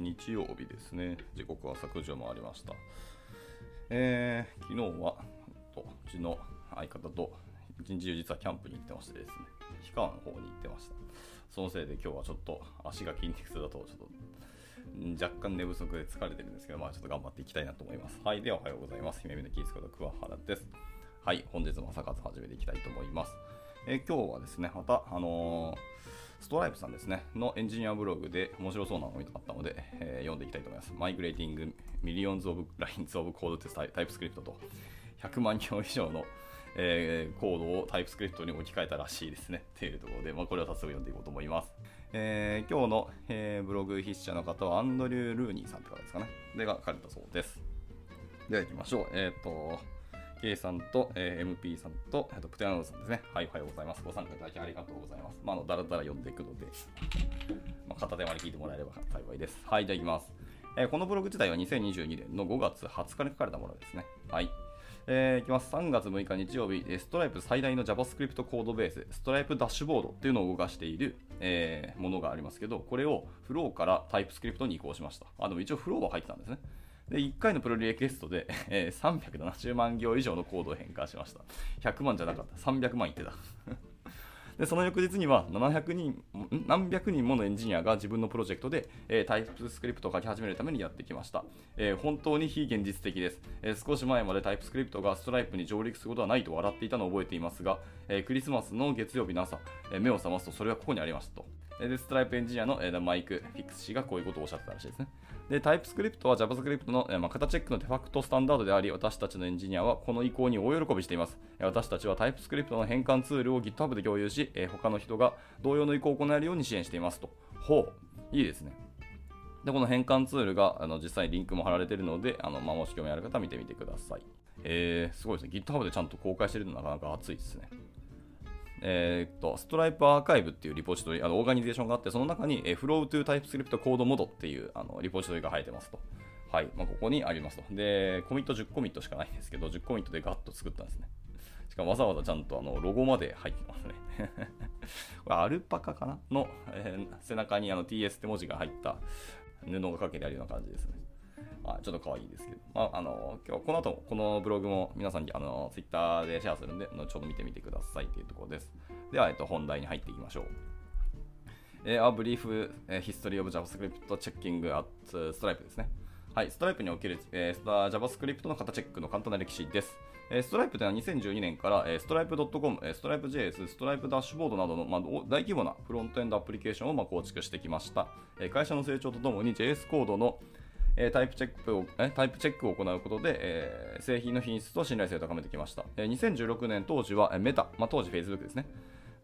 日日曜日ですね。時刻は昨時を回りました。えー、昨日は、うちの相方と一日中実はキャンプに行ってましてですね、氷川の方に行ってました。そのせいで今日はちょっと足が筋肉痛だと、ちょっと若干寝不足で疲れてるんですけど、まあちょっと頑張っていきたいなと思います。はい、ではおはようございます。姫峰キースこと桑原です。はい、本日も朝活始めていきたいと思います。えー、今日はですね、また、あのーストライプさんですね、のエンジニアブログで面白そうなのがあったので、えー、読んでいきたいと思います。 Migrating millions of lines of code to TypeScript と100万行以上の、えー、コードを TypeScript に置き換えたらしいですね。っていうところで、まあ、これを早速読んでいこうと思います。えー、今日の、えー、ブログ筆者の方は Andrew Lunny さんって方ですかね。でが書かれたそうです。では行きましょう。えっ、ー、と、K さんと、えー、MP さんと、えー、とプテアノさんですね。はい、おはようございます。ご参加いただきありがとうございます。まあ、あのだらだら読んでいくので、まあ、片手間に聞いてもらえれば幸いです。はい、じゃあいきます。えー、このブログ自体は2022年の5月20日に書かれたものですね。はい。えー、いきます。3月6日日曜日、ストライプ最大の JavaScript コードベース、ストライプダッシュボードっていうのを動かしている、えー、ものがありますけど、これをフローからタイプスクリプトに移行しました。あ、でも一応フローは入ってたんですね。で、1回のプロリクエストで、えー、370万行以上のコードを変換しました。100万じゃなかった。300万いってた。でその翌日には700人何百人ものエンジニアが自分のプロジェクトで、えー、タイプスクリプトを書き始めるためにやってきました、えー、本当に非現実的です、えー、少し前まで TypeScript がストライプに上陸することはないと笑っていたのを覚えていますが、えクリスマスの月曜日の朝、え目を覚ますとそれはここにありましたとでストライプエンジニアの、え Mike Fix 氏がこういうことをおっしゃってたらしいですね。で、 TypeScript は JavaScript の、まあ、型チェックのデファクトスタンダードであり、私たちのエンジニアはこの移行に大喜びしています。私たちは TypeScript の変換ツールを GitHub で共有し、え他の人が同様の移行を行えるように支援していますと。ほう、いいですね。で、この変換ツールがあの実際にリンクも貼られているので、あのまあ、もし興味ある方は見てみてください。えー、すごいですね。GitHub でちゃんと公開してるのなかなか熱いですね。えー、っと、ストライプアーカイブっていうリポジトリ、あのオーガニゼーションがあって、その中に、えー、Flow to TypeScript Code Mod っていうあのリポジトリが入ってますと。はい。まあ、ここにありますと。で、コミット10コミットしかないんですけど、10コミットでガッと作ったんですね。しかもわざわざちゃんとあのロゴまで入ってますね。これアルパカかな？の、えー、背中にあの TS って文字が入った布がかけてあるような感じですね。あちょっと可愛いですけど、まあ、あの今日この後このブログも皆さんにあの Twitter でシェアするんで、後ほど見てみてくださいというところです。では、えっと、本題に入っていきましょう。えー、A Brief History of JavaScript Checking at Stripe ですね。はい、ストライプにおける、えー、JavaScript の型チェックの簡単な歴史です。えー、ストライプというのは2012年から、えー、ストライプ .com、えー、ストライプ JS、ストライプダッシュボードなどの、まあ、大規模なフロントエンドアプリケーションを、まあ、構築してきました。えー、会社の成長とともに JS コードのえタイプチェックをえタイプチェックを行うことで、え、製品の品質と信頼性を高めてきました。え、2016年当時は、えメタ、まあ、当時 Facebook ですね。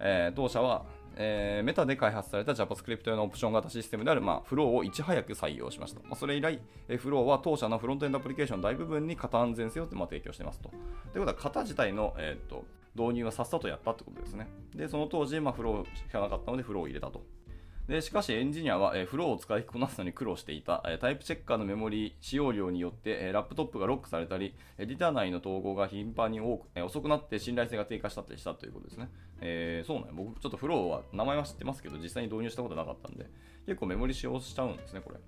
えー、当社は、えー、メタで開発された JavaScript 用のオプション型システムである、まあ、フローをいち早く採用しました。まあ、それ以来、えー、フローは当社のフロントエンドアプリケーション大部分に型安全性を、まあ、提供していますと。ということは、型自体の、えーと、導入はさっさとやったってことですね。で、その当時、まあ、フローしかなかったので、フローを入れたと。でしかしエンジニアは、え、フローを使いこなすのに苦労していた、え、タイプチェッカーのメモリ使用量によって、え、ラップトップがロックされたり、エディター内の統合が頻繁に多く、え、遅くなって信頼性が低下したりしたということですね。えー、そうなん僕ちょっとフローは名前は知ってますけど、実際に導入したことなかったんで、結構メモリ使用しちゃうんですね、これ。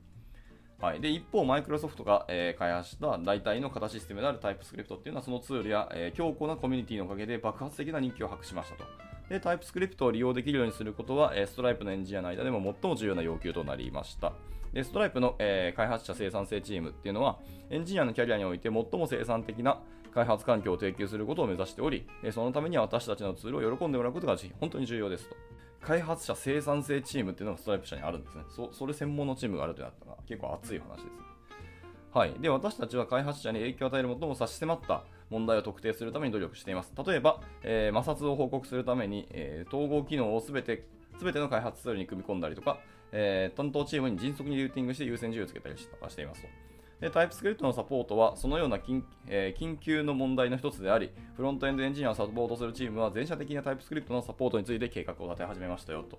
はい、で一方、マイクロソフトが、えー、開発した代替の型システムであるタイプスクリプトっていうのはそのツールや、えー、強固なコミュニティのおかげで爆発的な人気を博しましたと。で、タイプスクリプトを利用できるようにすることは、ストライプのエンジニアの間でも最も重要な要求となりました。で、ストライプの、えー、開発者生産性チームっていうのは、エンジニアのキャリアにおいて最も生産的な開発環境を提供することを目指しており、そのためには私たちのツールを喜んでもらうことが本当に重要ですと。開発者生産性チームっていうのがストライプ社にあるんですね。そそれ専門のチームがあるというのは結構熱い話です。はい。で、私たちは開発者に影響を与える最も差し迫った問題を特定するために努力しています。例えば、えー、摩擦を報告するために、えー、統合機能をすべてすべての開発ツールに組み込んだりとか、えー、担当チームに迅速にルーティングして優先順位をつけたりとかしていますと。で、タイプスクリプトのサポートは、そのような緊,、えー、緊急の問題の一つであり、フロントエンドエンジニアをサポートするチームは、全社的なタイプスクリプトのサポートについて計画を立て始めましたよと。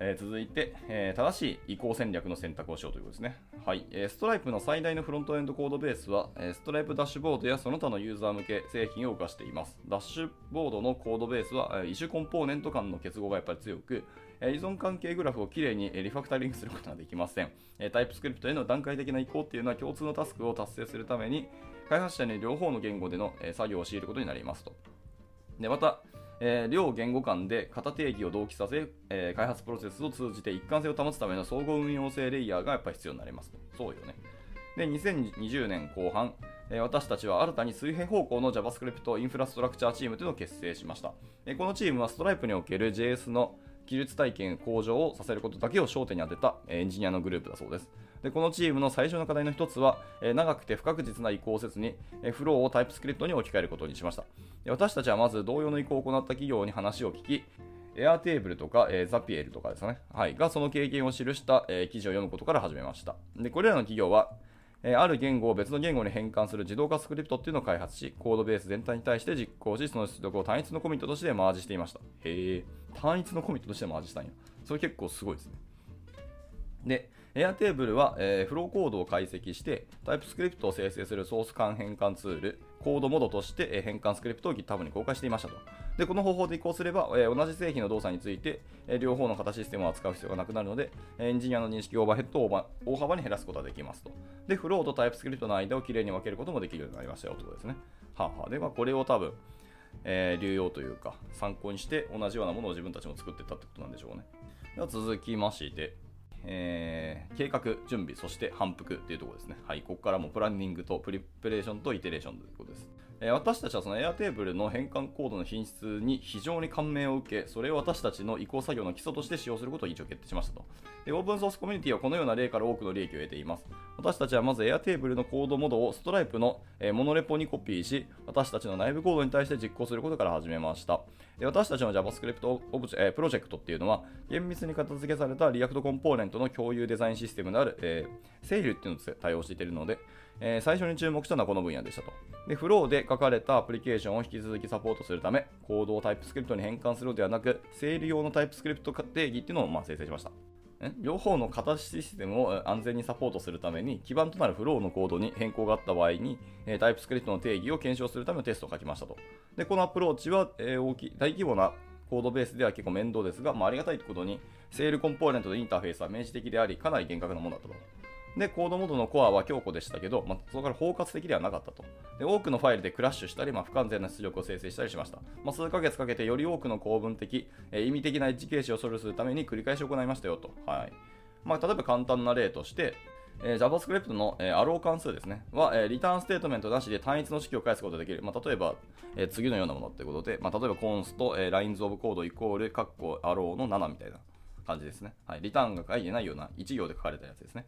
えー続いて、えー正しい移行戦略の選択をしようということですね。はい。えーストライプの最大のフロントエンドコードベースは、えーストライプダッシュボードやその他のユーザー向け製品を動かしています。ダッシュボードのコードベースは、えー異種コンポーネント間の結合がやっぱり強く、えー依存関係グラフをきれいにリファクタリングすることができません。えータイプスクリプトへの段階的な移行っていうのは共通のタスクを達成するために、開発者に両方の言語での、えー作業を強いることになりますと。でまた、えー両言語間で型定義を同期させ、えー開発プロセスを通じて一貫性を保つための総合運用性レイヤーがやっぱり必要になりますと。そうよね。で、2020年後半、えー私たちは新たに水平方向の JavaScript インフラストラクチャーチームというのを結成しました。えこのチームはストライプにおける JS の技術体験向上をさせることだけを焦点に当てたエンジニアのグループだそうです。でこのチームの最初の課題の一つは、え長くて不確実な移行をせずに、えフローをタイプスクリプトに置き換えることにしました。私たちはまず同様の移行を行った企業に話を聞き、Airtable とか、えー、Zapier とかですね、はい、がその経験を記した、えー記事を読むことから始めました。でこれらの企業は、えーある言語を別の言語に変換する自動化スクリプトっていうのを開発し、コードベース全体に対して実行し、その出力を単一のコミットとしてマージしていました。へえ、単一のコミットとしてマージしたんや。それ結構すごいですね。で、Airtable は、えーフローコードを解析して、タイプスクリプトを生成するソース間変換ツール、コードモードとして、えー変換スクリプトを GitHub に公開していましたと。で、この方法で移行すれば、えー同じ製品の動作について、え両方の型システムを扱う必要がなくなるので、エンジニアの認識オーバーヘッドを大幅に減らすことができますと。で、フローとタイプスクリプトの間をきれいに分けることもできるようになりましたよということですね。はあはあ、で、まあ、これを多分、えー流用というか、参考にして同じようなものを自分たちも作ってったってことなんでしょうね。では続きまして、えー計画、準備、そして反復っていうところですね。はい、ここからもプランニングとプリプレーションとイテレーションということです。え私たちはその Airtable の変換コードの品質に非常に感銘を受け、それを私たちの移行作業の基礎として使用することを一応決定しましたと。でオープンソースコミュニティはこのような例から多くの利益を得ています。私たちはまず Airtable のコードモードを Stripe の、えモノレポにコピーし、私たちの内部コードに対して実行することから始めました。で私たちの JavaScript オブジェ、えプロジェクトっていうのは、厳密に片付けされた React コンポーネントの共有デザインシステムである、えー、セールっていうのを対応しているので、えー最初に注目したのはこの分野でしたと。で、フローで書かれたアプリケーションを引き続きサポートするため、コードをタイプスクリプトに変換するのではなく、セール用のタイプスクリプト定義っていうのをまあ生成しました。両方の形システムを安全にサポートするために基盤となるフローのコードに変更があった場合に、タイプスクリプトの定義を検証するためのテストを書きましたと。で、このアプローチは、大きい大規模なコードベースでは結構面倒ですが、まあ、ありがたいことに、セールコンポーネントとインターフェースは明示的であり、かなり厳格なものだったと。で、コードモードのコアは強固でしたけど、まあ、そこから包括的ではなかったと。で、多くのファイルでクラッシュしたり、まあ、不完全な出力を生成したりしました。まあ、数ヶ月かけてより多くの構文的、えー意味的なエッジ形式を処理するために繰り返し行いましたよと。はい。まあ、例えば簡単な例として、えー JavaScript の、えー、アロー関数ですね。は、えーリターンステートメントなしで単一の式を返すことができる。まあ、例えば、えー次のようなものってことで、まあ、例えば、 const、えー、lines of code イコール、カッコ、アローの7みたいな感じですね。はい。リターンが書いてないような1行で書かれたやつですね。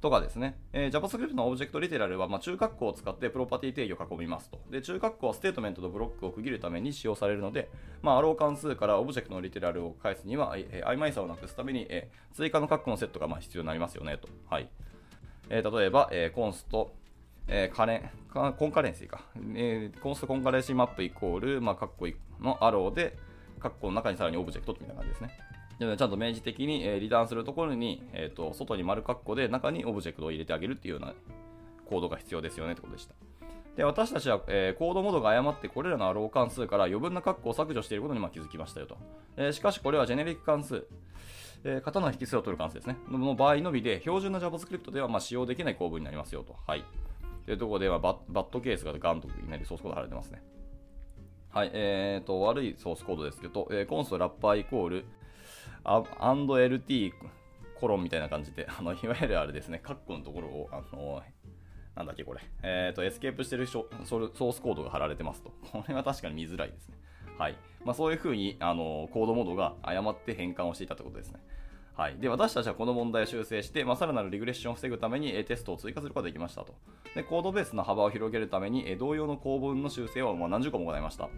とかですね、えー JavaScript のオブジェクトリテラルは、まあ、中括弧を使ってプロパティ定義を囲みますと。で、中括弧はステートメントとブロックを区切るために使用されるので、まあ、アロー関数からオブジェクトのリテラルを返すには、えー曖昧さをなくすために、えー追加の括弧のセットがまあ必要になりますよねと。はい。えー例えば、えー const、えーカレン concurrency か、えー const concurrency map イコール、まあ、カッコのアローで、カッコの中にさらにオブジェクトみたいな感じですね。ちゃんと明示的に、えリターンするところに、えー、と外に丸カッコで中にオブジェクトを入れてあげるっていうようなコードが必要ですよねってことでした。で私たちは、えー codemod が誤ってこれらのアロー関数から余分なカッコを削除していることにまあ気づきましたよと。えーしかしこれはジェネリック関数、えー型の引数を取る関数ですね。のの場合のみで、標準な JavaScript ではまあ使用できない構文になりますよと。はい。というところではバッ、 bad case がガンといきなりソースコード貼られてますね。はい。えー、と、悪いソースコードですけど、えー const wrapper イコール、アンド &LT コロンみたいな感じで、あのいわゆるあれですね、カッコのところを、あのなんだっけこれ、えー、とエスケープしてるソソースコードが貼られてますと。これは確かに見づらいですね。はい。まあ、そういうふうに、あのコードモードが誤って変換をしていたということですね。はい、で私たちはこの問題を修正して、まあ、さらなるリグレッションを防ぐためにえテストを追加することができましたと。でコードベースの幅を広げるためにえ同様の構文の修正をまあ何十個も行いました。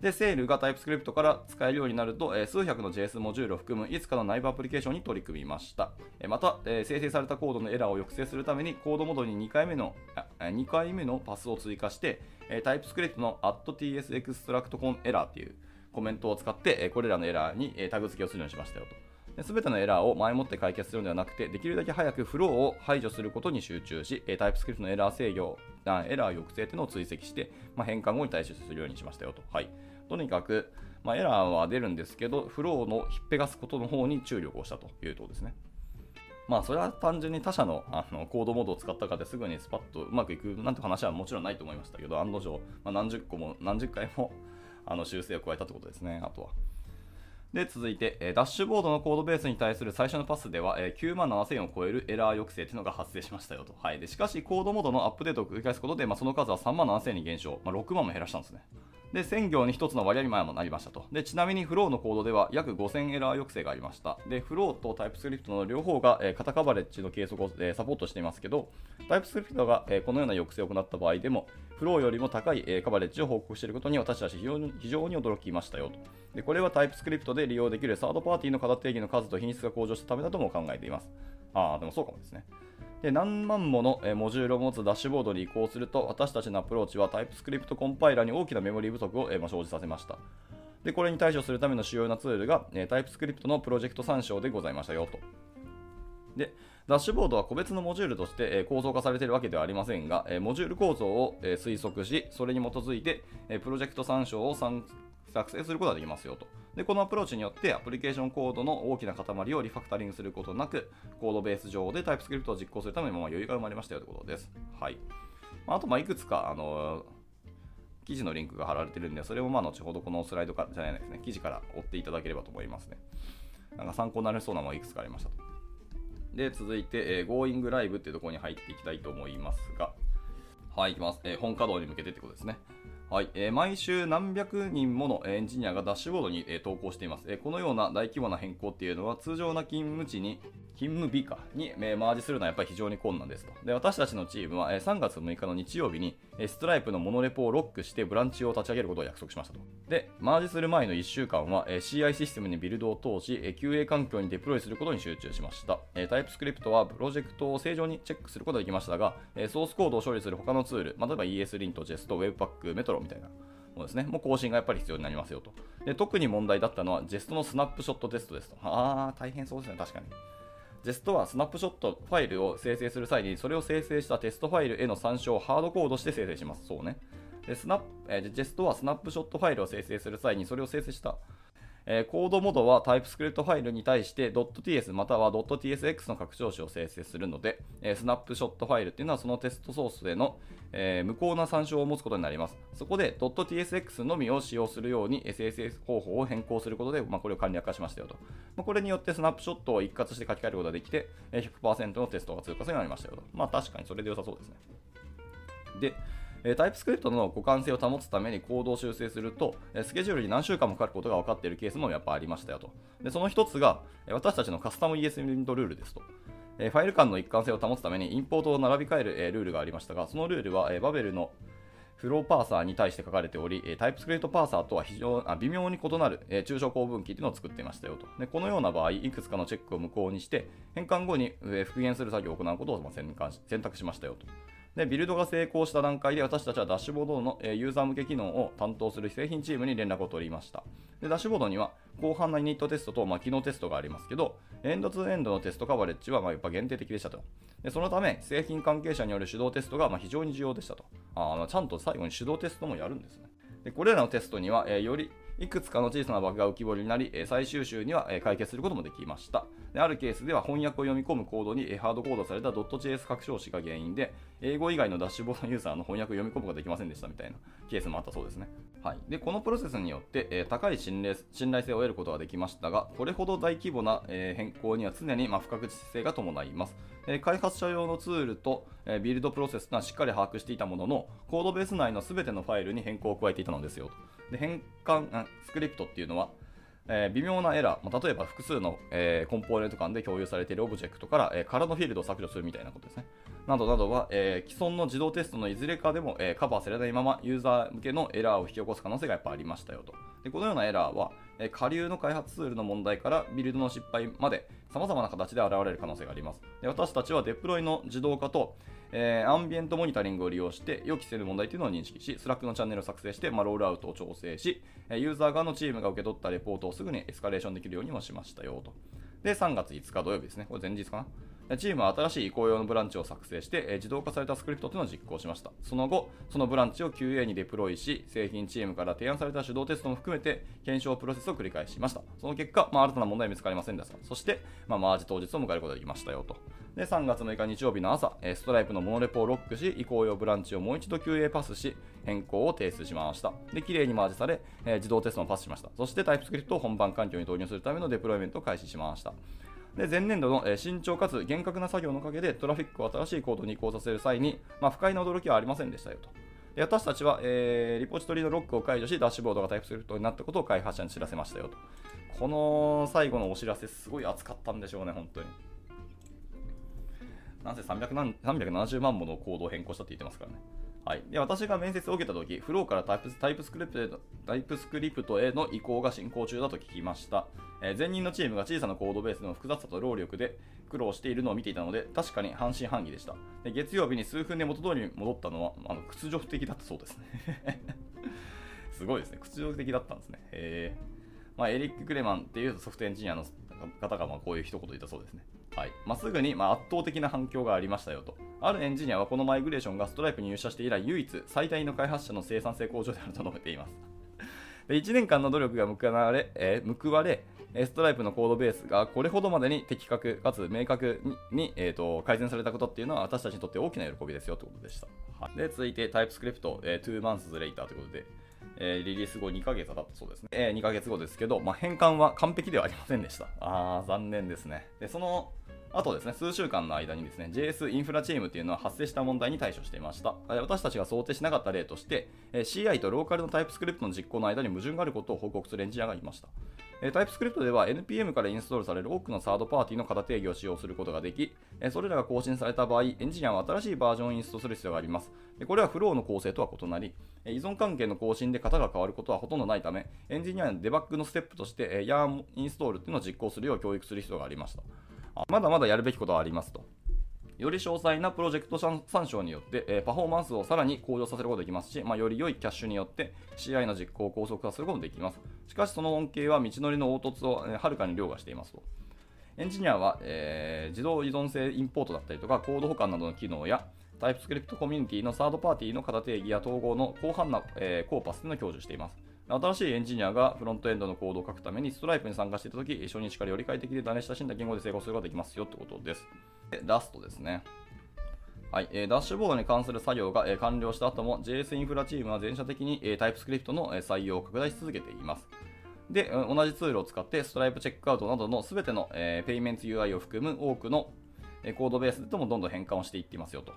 で、セールがタイプスクリプトから使えるようになると、え数百の JS モジュールを含むいつかの内部アプリケーションに取り組みました。えまた、え生成されたコードのエラーを抑制するために、コードモードに2回目のあ2回目のパスを追加して、えータイプスクリプトの @tsextractConError っていうコメントを使って、えこれらのエラーに、えタグ付けをするようにしましたよと。すべてのエラーを前もって解決するのではなくて、できるだけ早くフローを排除することに集中し、タイプスクリプトのエラー制御、エラー抑制というのを追跡して、まあ、変換後に対処するようにしましたよと。はい、とにかく、まあ、エラーは出るんですけど、フローのひっぺがすことの方に注力をしたというとですね。まあ、それは単純に他社のあのコードモードを使ったかですぐにスパッとうまくいくなんて話はもちろんないと思いましたけど、案の定、まあ、何十個も何十回もあの修正を加えたってことですね、あとは。で、続いて、えダッシュボードのコードベースに対する最初のパスでは、え9万7000を超えるエラー抑制というのが発生しましたよと。はい、でしかし、コードモードのアップデートを繰り返すことで、まあ、その数は3万7000に減少、まあ、6万も減らしたんですね。で、1000行に1つの割合前もなりましたと。で、ちなみにフローのコードでは約5000エラー抑制がありました。で、フローとタイプスクリプトの両方が、えー、型カバレッジの計測を、えー、サポートしていますけど、タイプスクリプトが、えー、このような抑制を行った場合でも、フローよりも高い、えー、カバレッジを報告していることに私たち非常に非常に驚きましたよと。で、これはタイプスクリプトで利用できるサードパーティーの型定義の数と品質が向上したためだとも考えています。ああ、でもそうかもですね。で何万ものモジュールを持つダッシュボードに移行すると私たちのアプローチはタイプスクリプトコンパイラーに大きなメモリー不足を生じさせましたでこれに対処するための主要なツールがタイプスクリプトのプロジェクト参照でございましたよとでダッシュボードは個別のモジュールとして構造化されているわけではありませんが、モジュール構造を推測し、それに基づいてプロジェクト参照を作成することができますよと。で、このアプローチによってアプリケーションコードの大きな塊をリファクタリングすることなく、コードベース上でタイプスクリプトを実行するためにも余裕が生まれましたよということです。はい。あと、ま、いくつか、あの記事のリンクが貼られてるんで、それもまあ後ほどこのスライドからじゃないですね、記事から追っていただければと思いますね。なんか参考になりそうなものがいくつかありましたと。で、続いて、えー、Going Live っていうところに入っていきたいと思いますが、はい、いきます。えー、本稼働に向けてってことですね。はい、えー、毎週何百人ものエンジニアがダッシュボードに、えー、投稿しています、えー、このような大規模な変更っていうのは通常な勤務地に勤務日かに、えー、マージするのはやっぱり非常に困難ですと。で私たちのチームは、えー、3月6日の日曜日に、えー、ストライプのモノレポをロックしてブランチを立ち上げることを約束しましたと。でマージする前の1週間は、えー、CI システムにビルドを通し、えー、QA 環境にデプロイすることに集中しました、えー、 TypeScript はプロジェクトを正常にチェックすることができましたが、えー、ソースコードを処理する他のツール、まあ、例えば ESLint、 Jest、Webpack、Metro みたいなものですね、もう更新がやっぱり必要になりますよと。で特に問題だったのは、 Jest のスナップショットテストですと。ああ、大変そうですね、確かに。 Jest はスナップショットファイルを生成する際に、それを生成したテストファイルへの参照をハードコードして生成します。そうね。でスナップえ Jest はスナップショットファイルを生成する際に、それを生成したえー、 codemod は TypeScript ファイルに対して .ts または .tsx の拡張子を生成するので、えー、スナップショットファイルっていうのはそのテストソースでの、えー、無効な参照を持つことになります。そこで .tsx のみを使用するように ss 方法を変更することで、まあ、これを簡略化しましたよと。まあ、これによってスナップショットを一括して書き換えることができて、100%のテストが通過するようになりましたよと。まあ確かにそれで良さそうですね。で、えタイプスクリプトの互換性を保つためにコードを修正すると、えスケジュールに何週間もかかることが分かっているケースもやっぱありましたよと。でその一つが、私たちのカスタム ES リンドルールですと。ファイル間の一貫性を保つためにインポートを並び替えるルールがありましたが、そのルールはバベルのフローパーサーに対して書かれており、タイプスクリプトパーサーとは非常あ微妙に異なる抽象構文機というのを作っていましたよとで。このような場合、いくつかのチェックを無効にして、変換後に復元する作業を行うことを選択しましたよと。で、ビルドが成功した段階で私たちはダッシュボードのユーザー向け機能を担当する製品チームに連絡を取りました。でダッシュボードには広範なユニットテストと、まあ、機能テストがありますけど、エンドツーエンドのテストカバレッジはまやっぱ限定的でしたと。でそのため、製品関係者による手動テストがま非常に重要でしたと。あちゃんと最後に手動テストもやるんですね。でこれらのテストには、えー、よりいくつかの小さなバグが浮き彫りになり、最終週には解決することもできました。であるケースでは翻訳を読み込むコードにハードコードされた .js 拡張子が原因で、英語以外のダッシュボードユーザーの翻訳を読み込むことができませんでしたみたいなケースもあったそうですね。はい、でこのプロセスによって、え高い信頼信頼性を得ることができましたが、これほど大規模な、え変更には常に、ま不確実性が伴います。え開発者用のツールと、えビルドプロセスがしっかり把握していたものの、コードベース内の全てのファイルに変更を加えていたのですよと。で変換スクリプトっていうのは、えー、微妙なエラー、まあ、例えば複数の、えー、コンポーネント間で共有されているオブジェクトから、えー、空のフィールドを削除するみたいなことですね。などなどは、え既存の自動テストのいずれかでも、えカバーされないままユーザー向けのエラーを引き起こす可能性がやっぱありましたよと。でこのようなエラーは、え下流の開発ツールの問題からビルドの失敗まで様々な形で現れる可能性があります。で私たちはデプロイの自動化と、え、 ambient monitoring を利用して予期せぬ問題というのを認識し、 Slack のチャンネルを作成して、まあ、ロールアウトを調整し、ユーザー側のチームが受け取ったレポートをすぐにエスカレーションできるようにもしましたよと。で、3月5日土曜日ですね。これ前日かな？チームは新しい移行用のブランチを作成して、自動化されたスクリプトというのを実行しました。その後、そのブランチを QA にデプロイし、製品チームから提案された手動テストも含めて検証プロセスを繰り返しました。その結果、まあ、新たな問題は見つかりませんでした。そして、まあ、マージ当日を迎えることができましたよと。で、3月6日日曜日の朝、ストライプのモノレポをロックし、移行用ブランチをもう一度 QA パスし、変更を提出しました。で、綺麗にマージされ、自動テストもパスしました。そしてタイプスクリプトを本番環境に導入するためのデプロイメントを開始しました。で前年度の、え慎重かつ厳格な作業のおかげでトラフィックを新しいコードに移行させる際に、まあ、不快な驚きはありませんでしたよと。で私たちは、えー、リポジトリのロックを解除し、ダッシュボードがタイプスクリプトになったことを開発者に知らせましたよと。この最後のお知らせ、すごい熱かったんでしょうね、本当に。なんせ370万ものコードを変更したって言ってますからね。はい、で私が面接を受けたとき、フローからタイプタイプスクリプトタイプスクリプトへの移行が進行中だと聞きました、えー、前任のチームが小さなコードベースの複雑さと労力で苦労しているのを見ていたので、確かに半信半疑でした。で月曜日に数分で元通りに戻ったのはあの屈辱的だったそうですね。すごいですね。屈辱的だったんですね。えまあ、エリック・クレマンっていうソフトエンジニアの方がまこういう一言言ったそうですね。はいまあ、すぐにま圧倒的な反響がありましたよと。あるエンジニアはこのマイグレーションがストライプに入社して以来唯一最大の開発者の生産性向上であると述べています。で1年間の努力が報われ、えー、報われストライプのコードベースがこれほどまでに的確かつ明確に、えーと、改善されたことっていうのは私たちにとって大きな喜びですよということでした。はい、で続いてタイプスクリプト、えー、2 months later ということで、えー、リリース後2ヶ月経ったそうですね。えー、2ヶ月後ですけど、まあ、変換は完璧ではありませんでした。あー、残念ですね。で、そのあとですね、数週間の間にですね、JS インフラチームというのは発生した問題に対処していました。私たちが想定しなかった例として、CI とローカルのタイプスクリプトの実行の間に矛盾があることを報告するエンジニアがいました。タイプスクリプトでは NPM からインストールされる多くのサードパーティーの型定義を使用することができ、それらが更新された場合、エンジニアは新しいバージョンをインストールする必要があります。これはフローの構成とは異なり、依存関係の更新で型が変わることはほとんどないため、エンジニアのデバッグのステップとして YARN インストールというのを実行するよう教育する必要がありました。まだまだやるべきことはありますと。より詳細なプロジェクト参照によって、え、パフォーマンスをさらに向上させることができますし、まあ、より良いキャッシュによって CI の実行を高速化することもできます。しかし、その恩恵は道のりの凹凸を、え、はるかに凌駕していますと。エンジニアは、えー、自動依存性インポートだったりとか、コード保管などの機能や、タイプスクリプトコミュニティのサードパーティーの型定義や統合の広範な、えー、コーパスというのを享受しています。新しいエンジニアがフロントエンドのコードを書くためにストライプに参加していたとき、初日からより快適で慣れ親しんだ言語で成功することができますよってことです。でラストですね。はいえー、ダッシュボードに関する作業が、えー、完了した後も JS インフラチームは全社的に、えー、タイプスクリプトの、えー、採用を拡大し続けています。で、同じツールを使ってストライプチェックアウトなどのすべての、えー、ペイメント UI を含む多くの、えー、コードベースでもどんどん変換をしていっていますよと。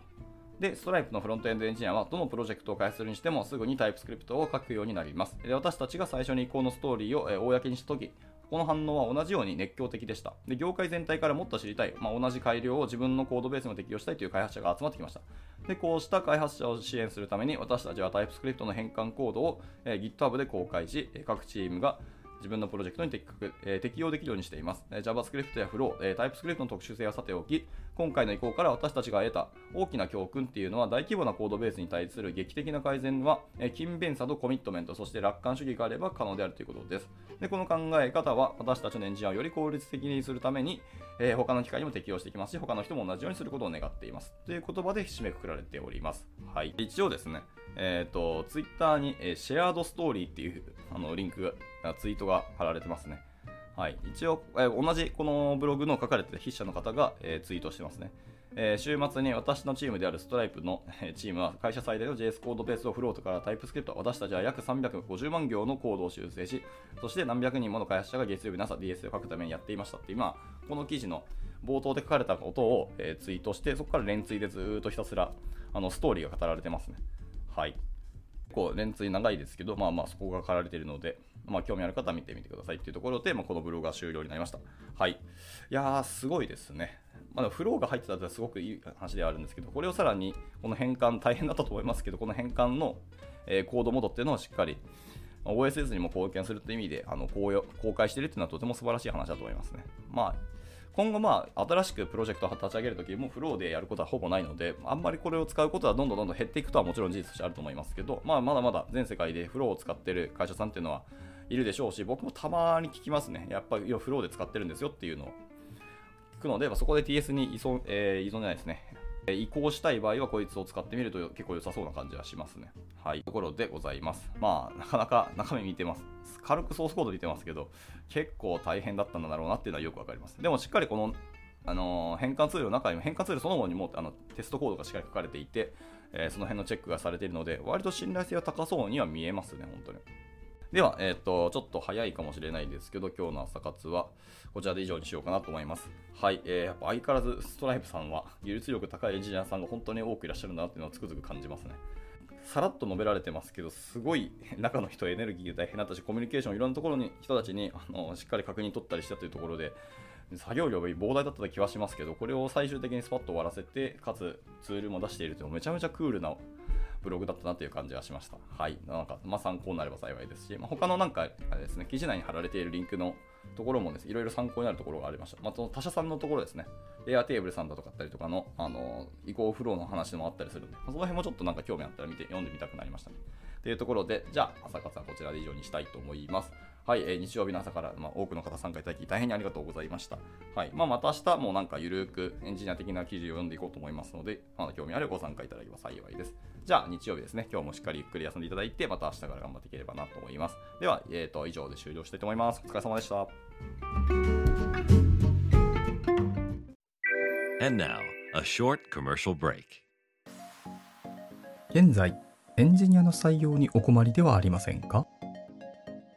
で、ストライプのフロントエンドエンジニアは、どのプロジェクトを開発するにしても、すぐにタイプスクリプトを書くようになります。で私たちが最初に移行のストーリーを、え公にしたとき、この反応は同じように熱狂的でした。で業界全体からもっと知りたい、まあ、同じ改良を自分のコードベースに適用したいという開発者が集まってきました。でこうした開発者を支援するために、私たちはタイプスクリプトの変換コードを、え GitHub で公開し、各チームが自分のプロジェクトに適、え、適用できるようにしています。え、JavaScript や Flow、えー、TypeScript の特殊性はさておき、今回の移行から私たちが得た大きな教訓っていうのは、大規模なコードベースに対する劇的な改善は、勤勉さとコミットメント、そして楽観主義があれば可能であるということです。でこの考え方は、私たちのエンジニアをより効率的にするために、えー、他の機械にも適用していきますし、他の人も同じようにすることを願っています。という言葉で締めくくられております。はい。一応ですね、えっ、ー、と、ツイッターに、えー、シェアードストーリーっていうあのリンクが、ツイートが貼られてますね。はい。一応、えー、同じこのブログの書かれてる筆者の方が、えー、ツイートしてますね。えー、週末に私のチームであるストライプの、え、チームは会社最大の JS コードベースをフロートからタイプスクリプト私たちは約350万行のコードを修正しそして何百人もの開発者が月曜日の朝 DS を書くためにやっていましたって今この記事の冒頭で書かれたことを、えー、ツイートしてそこから連ツイでずっとひたすらあのストーリーが語られてますねはい構連追長いですけど、まあまあそこが書かれているので、まあ興味ある方は見てみてくださいっていうところで、まあ、このブログが終了になりました。はい。いやー、すごいですね。まあ、フローが入ってたらすごくいい話ではあるんですけど、これをさらに、この変換、大変だったと思いますけど、この変換の、え、コードモードっていうのをしっかり、OSS にも貢献するという意味であの公開しているっていうのはとても素晴らしい話だと思いますね。まあ今後、まあ、新しくプロジェクトを立ち上げるときもフローでやることはほぼないので、あんまりこれを使うことはどんどんどんどん減っていくとはもちろん事実としてあると思いますけど、まあ、まだまだ全世界でフローを使ってる会社さんっていうのはいるでしょうし、僕もたまに聞きますね。やっぱりフローで使ってるんですよっていうのを聞。くのでま、そこで TS に依存,、えー、依存じゃないですね。移行したい場合はこいつを使ってみると結構良さそうな感じはしますね。はい。ところでございます。まあ、なかなか 中身見てます。軽くソースコード見てますけど、結構大変だったんだろうなっていうのはよくわかります。でもしっかりこの、あのー、変換ツールの中にも、変換ツールそのものにもあのテストコードがしっかり書かれていて、えー、その辺のチェックがされているので、割と信頼性は高そうには見えますね、本当に。では、えっ、と、ちょっと早いかもしれないですけど、今日の朝活はこちらで以上にしようかなと思います。はい、えー、やっぱ相変わらずストライプさんは技術力高いエンジニアさんが本当に多くいらっしゃるんだなっていうのをつくづく感じますね。さらっと述べられてますけど、すごい中の人エネルギー大変だったし、コミュニケーションいろんなところに人たちにあのしっかり確認取ったりしたというところで、作業量が膨大だった気はしますけど、これを最終的にスパッと終わらせて、かつツールも出しているというめちゃめちゃクールなブログだったなという感じはしました。はい。なんか、まあ、参考になれば幸いですし、まあ、他のなんか、あれですね、記事内に貼られているリンクのところもです、ね、いろいろ参考になるところがありました。まあ、その他社さんのところですね、エアテーブルさんだとかったりとかの、あの、移行フローの話もあったりするんで、まあ、その辺もちょっとなんか興味あったら見て、読んでみたくなりましたね。というところで、じゃあ、朝活はこちらで以上にしたいと思います。はい、えー、日曜日の朝から、まあ、多くの方参加いただき大変にありがとうございました。はい、まあ、また明日もなんかゆるくエンジニア的な記事を読んでいこうと思いますので、まだ興味あるご参加いただければ幸いです。じゃあ、日曜日ですね、今日もしっかりゆっくり休んでいただいて、また明日から頑張っていければなと思います。では、えーと、以上で終了したいと思います。お疲れ様でした。現在、エンジニアの採用にお困りではありませんか？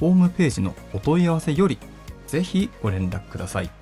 ホームページのお問い合わせよりぜひご連絡ください。